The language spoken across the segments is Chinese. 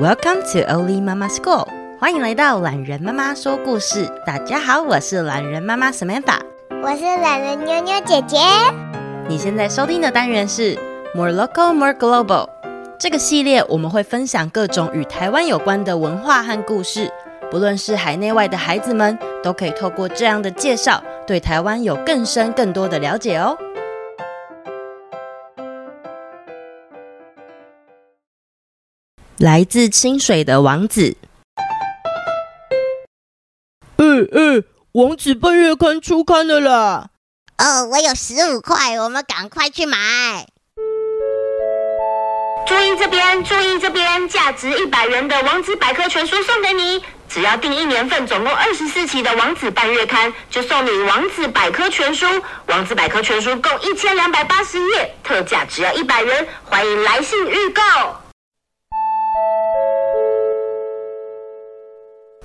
Welcome to Oli Mama School，欢迎来到懒人妈妈说故事。大家好，我是懒人妈妈 Samantha，我是懒人妞妞姐姐。你现在收听的单元是 More Local, More Global。这个系列我们会分享各种与台湾有关的文化和故事，不论是海内外的孩子们，都可以透过这样的介绍，对台湾有更深更多的了解哦。来自清水的王子。嗯嗯，王子半月刊出刊了啦！哦，我有十五块，我们赶快去买。注意这边，注意这边，价值一百元的王子百科全书送给你。只要订一年份，总共二十四期的王子半月刊，就送你王子百科全书。王子百科全书共一千两百八十页，特价只要一百元，欢迎来信预购。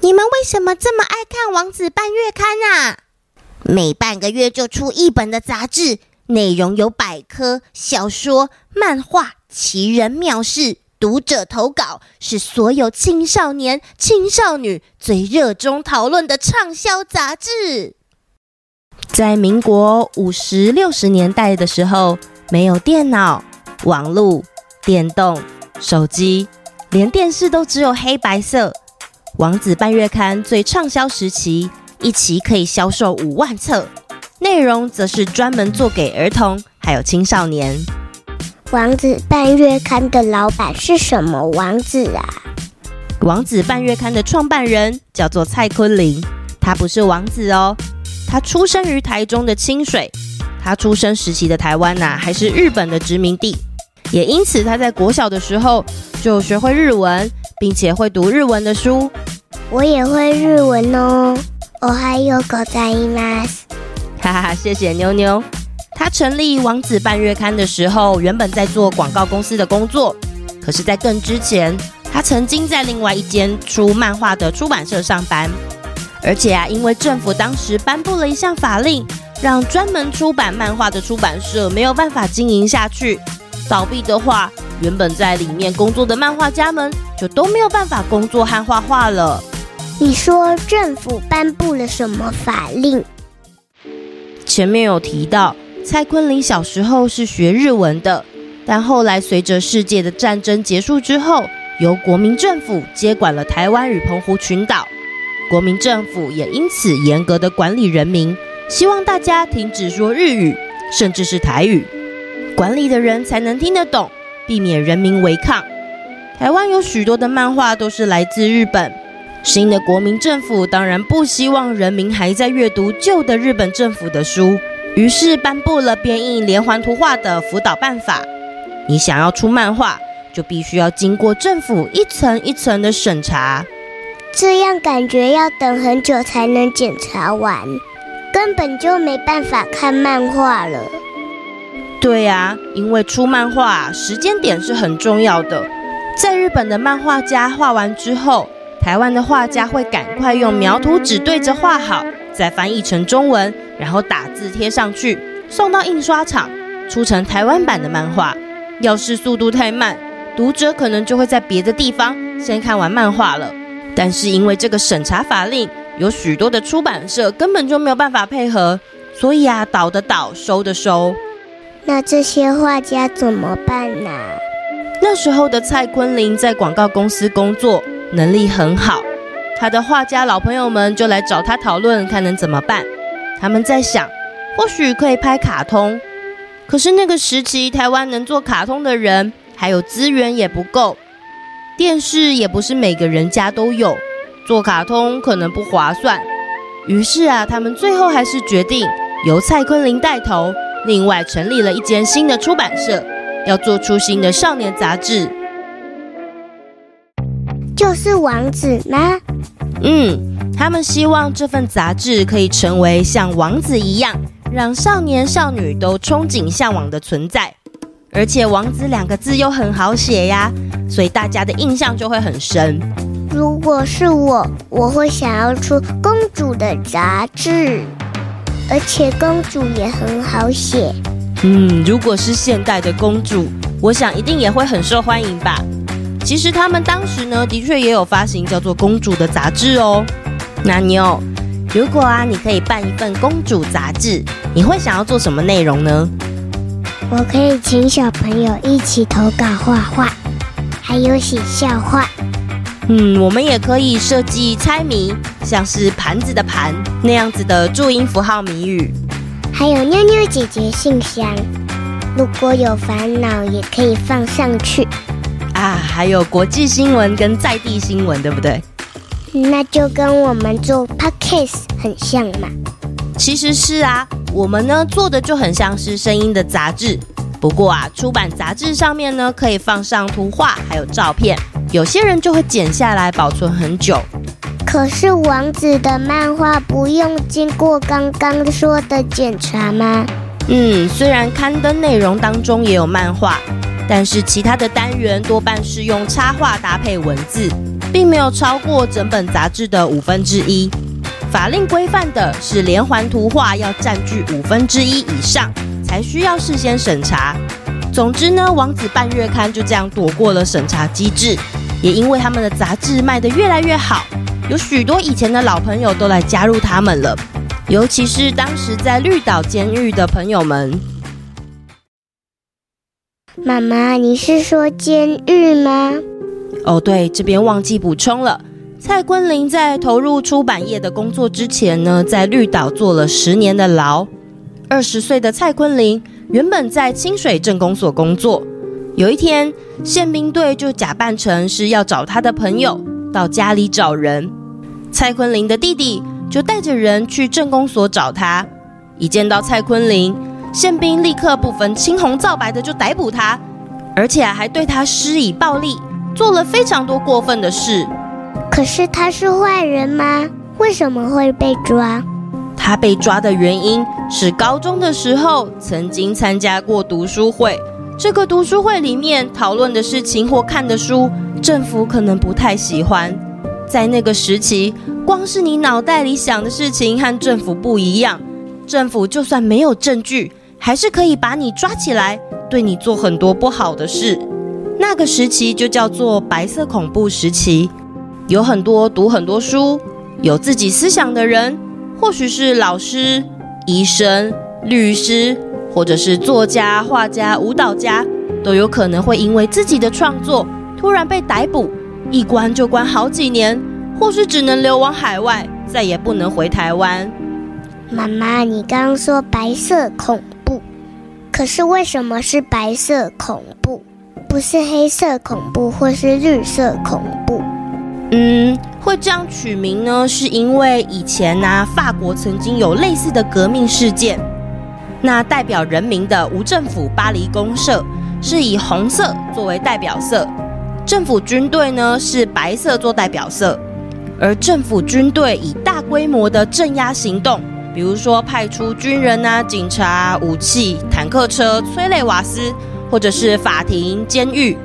你们为什么这么爱看《王子半月刊》啊？每半个月就出一本的杂志，内容有百科、小说、漫画、奇人妙事，读者投稿，是所有青少年、青少女最热衷讨论的畅销杂志。在民国五十六十年代的时候，没有电脑、网络、电动、手机，连电视都只有黑白色。王子半月刊最畅销时期，一期可以销售五万册，内容则是专门做给儿童还有青少年。王子半月刊的老板是什么王子啊？王子半月刊的创办人叫做蔡坤林，他不是王子哦，他出生于台中的清水。他出生时期的台湾呐、啊，还是日本的殖民地，也因此他在国小的时候就学会日文，并且会读日文的书。我也会日文哦，おはようございます。哈哈哈，谢谢妞妞。他成立王子半月刊的时候，原本在做广告公司的工作，可是，在更之前，他曾经在另外一间出漫画的出版社上班。而且啊，因为政府当时颁布了一项法令，让专门出版漫画的出版社没有办法经营下去，倒闭的话， 原本在里面工作的漫画家们就都没有办法工作和画画了。你说政府颁布了什么法令？前面有提到，蔡坤林小时候是学日文的，但后来随着世界的战争结束之后，由国民政府接管了台湾与澎湖群岛，国民政府也因此严格的管理人民，希望大家停止说日语，甚至是台语，管理的人才能听得懂，避免人民违抗。台湾有许多的漫画都是来自日本。新的国民政府当然不希望人民还在阅读旧的日本政府的书，于是颁布了编印连环图画的辅导办法。你想要出漫画，就必须要经过政府一层一层的审查，这样感觉要等很久才能检查完，根本就没办法看漫画了。对呀，因为出漫画时间点是很重要的，在日本的漫画家画完之后。台湾的画家会赶快用描图纸对着画好，再翻译成中文，然后打字贴上去，送到印刷厂，出成台湾版的漫画。要是速度太慢，读者可能就会在别的地方先看完漫画了。但是因为这个审查法令，有许多的出版社根本就没有办法配合，所以啊，倒的倒，收的收。那这些画家怎么办呢？那时候的蔡坤林在广告公司工作。能力很好，他的画家老朋友们就来找他讨论，看能怎么办。他们在想，或许可以拍卡通，可是那个时期台湾能做卡通的人还有资源也不够，电视也不是每个人家都有，做卡通可能不划算。于是啊，他们最后还是决定由蔡坤林带头，另外成立了一间新的出版社，要做出新的少年杂志。就是王子吗？嗯，他们希望这份杂志可以成为像王子一样，让少年少女都憧憬向往的存在。而且“王子”两个字又很好写呀，所以大家的印象就会很深。如果是我，我会想要出公主的杂志，而且公主也很好写。嗯，如果是现代的公主，我想一定也会很受欢迎吧。其实他们当时呢，的确也有发行叫做《公主》的杂志哦。那妞，如果啊，你可以办一份《公主》杂志，你会想要做什么内容呢？我可以请小朋友一起投稿画画，还有写笑话。嗯，我们也可以设计猜谜，像是盘子的盘那样子的注音符号谜语。还有妞妞姐姐信箱，如果有烦恼也可以放上去。啊，还有国际新闻跟在地新闻，对不对？那就跟我们做 podcast 很像嘛。其实是啊，我们呢做的就很像是声音的杂志。不过啊，出版杂志上面呢可以放上图画还有照片，有些人就会剪下来保存很久。可是王子的漫画不用经过刚刚说的检查吗？嗯，虽然刊登内容当中也有漫画。但是其他的单元多半是用插画搭配文字，并没有超过整本杂志的五分之一。法令规范的是连环图画要占据五分之一以上，才需要事先审查。总之呢，王子半月刊就这样躲过了审查机制，也因为他们的杂志卖得越来越好，有许多以前的老朋友都来加入他们了，尤其是当时在绿岛监狱的朋友们。妈妈，你是说监狱吗？哦，对，这边忘记补充了。蔡坤林在投入出版业的工作之前呢，在绿岛坐了十年的牢。二十岁的蔡坤林原本在清水镇公所工作，有一天宪兵队就假扮成是要找他的朋友，到家里找人。蔡坤林的弟弟就带着人去镇公所找他，一见到蔡坤林。宪兵立刻不分青红皂白的就逮捕他，而且还对他施以暴力，做了非常多过分的事。可是他是坏人吗？为什么会被抓？他被抓的原因是高中的时候曾经参加过读书会，这个读书会里面讨论的事情或看的书，政府可能不太喜欢。在那个时期，光是你脑袋里想的事情和政府不一样，政府就算没有证据。还是可以把你抓起来，对你做很多不好的事。那个时期就叫做白色恐怖时期，有很多读很多书、有自己思想的人，或许是老师、医生、律师，或者是作家、画家、舞蹈家，都有可能会因为自己的创作突然被逮捕，一关就关好几年，或是只能流亡海外，再也不能回台湾。妈妈，你刚刚说白色恐怖。可是为什么是白色恐怖，不是黑色恐怖或是绿色恐怖？嗯，会这样取名呢，是因为以前呢、啊，法国曾经有类似的革命事件。那代表人民的无政府巴黎公社是以红色作为代表色，政府军队呢是白色做代表色，而政府军队以大规模的镇压行动。比如说，派出军人啊、警察、武器、坦克车、催泪瓦斯，或者是法庭、监狱，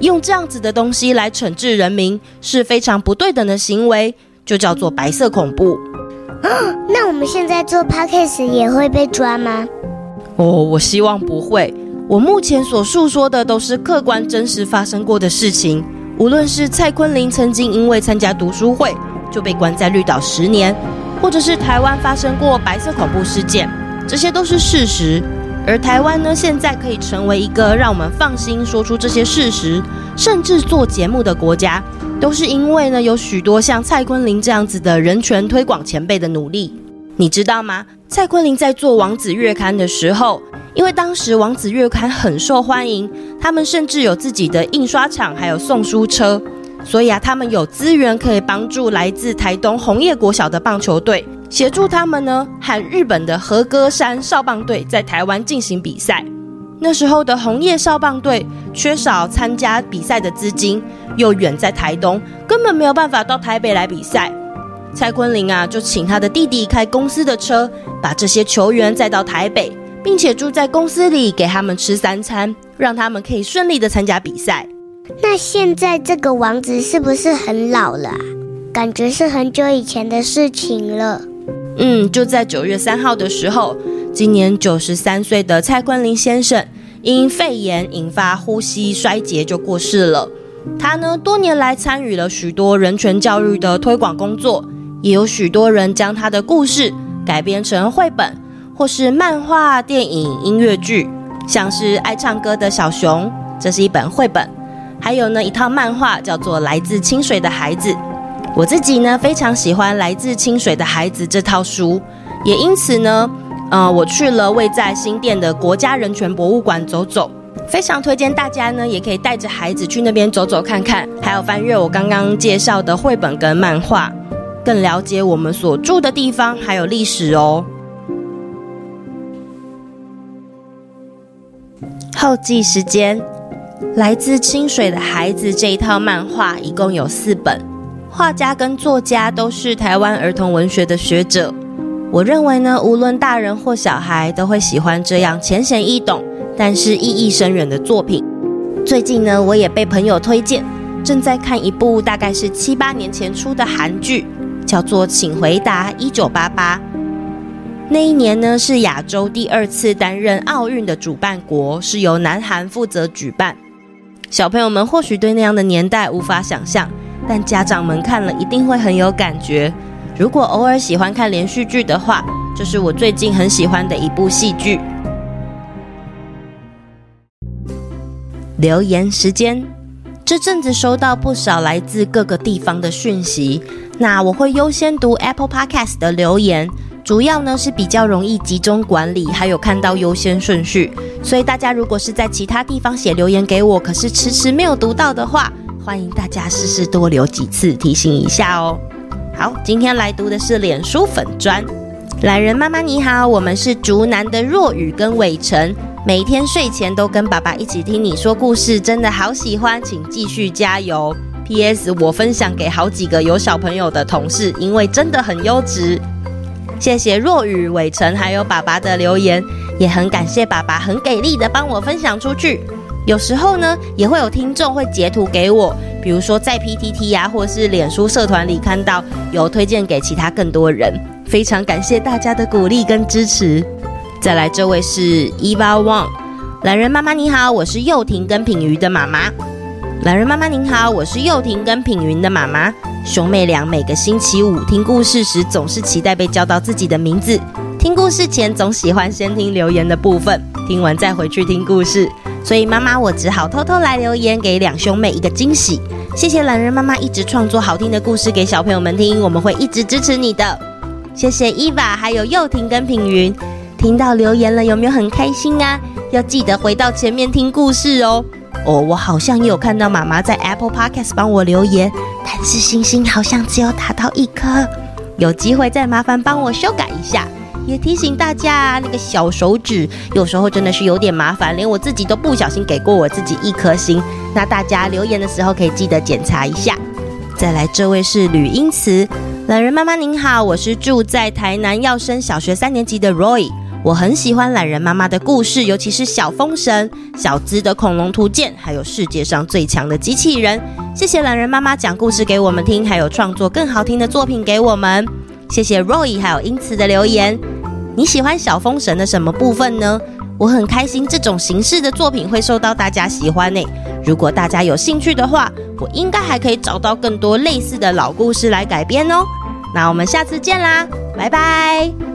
用这样子的东西来惩治人民，是非常不对等的行为，就叫做白色恐怖。哦，那我们现在做 podcast 也会被抓吗？哦，我希望不会。我目前所述说的都是客观真实发生过的事情。无论是蔡坤林曾经因为参加读书会就被关在绿岛十年。或者是台湾发生过白色恐怖事件，这些都是事实。而台湾呢，现在可以成为一个让我们放心说出这些事实，甚至做节目的国家，都是因为呢有许多像蔡坤林这样子的人权推广前辈的努力。你知道吗？蔡坤林在做《王子月刊》的时候，因为当时《王子月刊》很受欢迎，他们甚至有自己的印刷厂，还有送书车。所以啊，他们有资源可以帮助来自台东红叶国小的棒球队，协助他们呢和日本的和歌山少棒队在台湾进行比赛。那时候的红叶少棒队缺少参加比赛的资金，又远在台东，根本没有办法到台北来比赛。蔡坤林啊，就请他的弟弟开公司的车，把这些球员载到台北，并且住在公司里给他们吃三餐，让他们可以顺利的参加比赛。那现在这个王子是不是很老了啊？感觉是很久以前的事情了。嗯，就在九月三号的时候，今年九十三岁的蔡坤林先生因肺炎引发呼吸衰竭就过世了。他呢，多年来参与了许多人权教育的推广工作，也有许多人将他的故事改编成绘本，或是漫画、电影、音乐剧，像是爱唱歌的小熊，这是一本绘本，还有呢一套漫画叫做《来自清水的孩子》。我自己呢非常喜欢《来自清水的孩子》这套书，也因此呢，呃，我去了位在新店的国家人权博物馆走走。非常推荐大家呢，也可以带着孩子去那边走走看看，还有翻阅我刚刚介绍的绘本跟漫画，更了解我们所住的地方还有历史哦。后记时间，来自清水的孩子这一套漫画一共有四本，画家跟作家都是台湾儿童文学的学者。我认为呢，无论大人或小孩都会喜欢这样浅显易懂。但是意义深远的作品。最近呢，我也被朋友推荐，正在看一部大概是七八年前出的韩剧，叫做《请回答一九八八》。那一年呢，是亚洲第二次担任奥运的主办国，是由南韩负责举办。小朋友们或许对那样的年代无法想象，但家长们看了一定会很有感觉。如果偶尔喜欢看连续剧的话，这是我最近很喜欢的一部戏剧。留言时间，这阵子收到不少来自各个地方的讯息，那我会优先读 Apple Podcast 的留言，主要呢是比较容易集中管理，还有看到优先顺序。所以大家如果是在其他地方写留言给我，可是迟迟没有读到的话，欢迎大家试试多留几次，提醒一下哦。好，今天来读的是脸书粉砖，懒人妈妈你好，我们是竹南的若雨跟伟成。每天睡前都跟爸爸一起听你说故事，真的好喜欢，请继续加油。P.S. 我分享给好几个有小朋友的同事，因为真的很优质。谢谢若雨、伟成还有爸爸的留言，也很感谢爸爸很给力的帮我分享出去。有时候呢，也会有听众会截图给我，比如说在 P.T.T 呀、啊，或是脸书社团里看到，有推荐给其他更多人。非常感谢大家的鼓励跟支持。再来，这位是 Eva Wang，懒人妈妈你好，我是幼婷跟品瑜的妈妈。懒人妈妈您好，我是幼婷跟品云的妈妈。兄妹俩每个星期五听故事时，总是期待被叫到自己的名字。听故事前总喜欢先听留言的部分，听完再回去听故事。所以妈妈我只好偷偷来留言，给两兄妹一个惊喜。谢谢懒人妈妈一直创作好听的故事给小朋友们听，我们会一直支持你的。谢谢 Eva，还有幼婷跟品云。听到留言了，有没有很开心啊？要记得回到前面听故事哦。哦，我好像也有看到妈妈在 Apple Podcast 帮我留言，但是星星好像只有打到一颗，有机会再麻烦帮我修改一下。也提醒大家，那个小手指有时候真的是有点麻烦，连我自己都不小心给过我自己一颗星。那大家留言的时候可以记得检查一下。再来，这位是吕英慈，懒人妈妈您好，我是住在台南耀升小学三年级的 Roy。我很喜欢懒人妈妈的故事，尤其是小风神、小资的恐龙图鉴，还有世界上最强的机器人。谢谢懒人妈妈讲故事给我们听，还有创作更好听的作品给我们。谢谢 Roy 还有英慈的留言。你喜欢小风神的什么部分呢？我很开心这种形式的作品会受到大家喜欢呢。如果大家有兴趣的话，我应该还可以找到更多类似的老故事来改编哦。那我们下次见啦，拜拜。